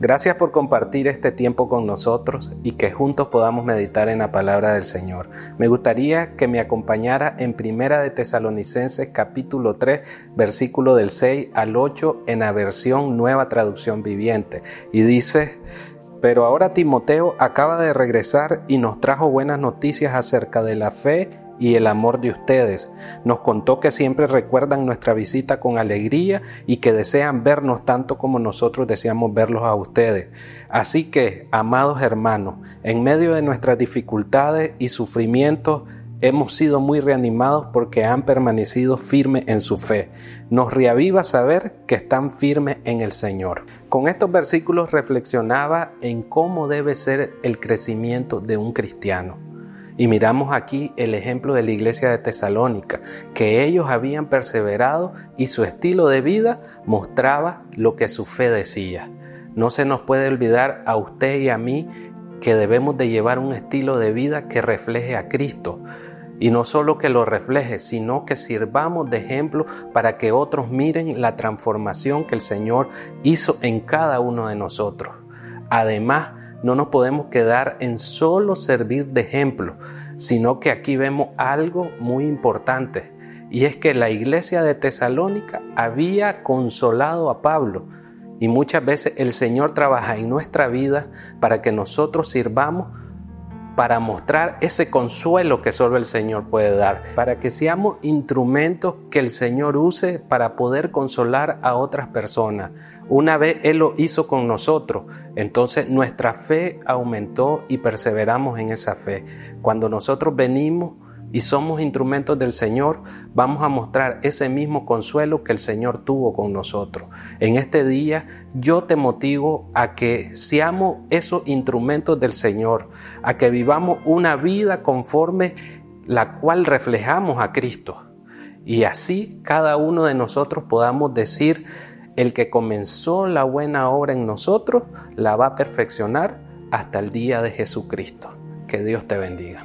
Gracias por compartir este tiempo con nosotros y que juntos podamos meditar en la palabra del Señor. Me gustaría que me acompañara en Primera de Tesalonicenses capítulo 3, versículo del 6 al 8 en la versión Nueva Traducción Viviente. Y dice, pero ahora Timoteo acaba de regresar y nos trajo buenas noticias acerca de la fe y el amor de ustedes. Nos contó que siempre recuerdan nuestra visita con alegría y que desean vernos tanto como nosotros deseamos verlos a ustedes. Así que, amados hermanos, en medio de nuestras dificultades y sufrimientos, hemos sido muy reanimados porque han permanecido firmes en su fe. Nos reaviva saber que están firmes en el Señor. Con estos versículos reflexionaba en cómo debe ser el crecimiento de un cristiano. Y miramos aquí el ejemplo de la iglesia de Tesalónica, que ellos habían perseverado y su estilo de vida mostraba lo que su fe decía. No se nos puede olvidar a usted y a mí que debemos de llevar un estilo de vida que refleje a Cristo. Y no solo que lo refleje, sino que sirvamos de ejemplo para que otros miren la transformación que el Señor hizo en cada uno de nosotros. Además, no nos podemos quedar en solo servir de ejemplo, sino que aquí vemos algo muy importante, y es que la iglesia de Tesalónica había consolado a Pablo, y muchas veces el Señor trabaja en nuestra vida para que nosotros sirvamos para mostrar ese consuelo que solo el Señor puede dar, para que seamos instrumentos que el Señor use para poder consolar a otras personas. Una vez Él lo hizo con nosotros, entonces nuestra fe aumentó y perseveramos en esa fe. Cuando nosotros venimos y somos instrumentos del Señor, vamos a mostrar ese mismo consuelo que el Señor tuvo con nosotros. En este día yo te motivo a que seamos esos instrumentos del Señor, a que vivamos una vida conforme la cual reflejamos a Cristo. Y así cada uno de nosotros podamos decir, el que comenzó la buena obra en nosotros, la va a perfeccionar hasta el día de Jesucristo. Que Dios te bendiga.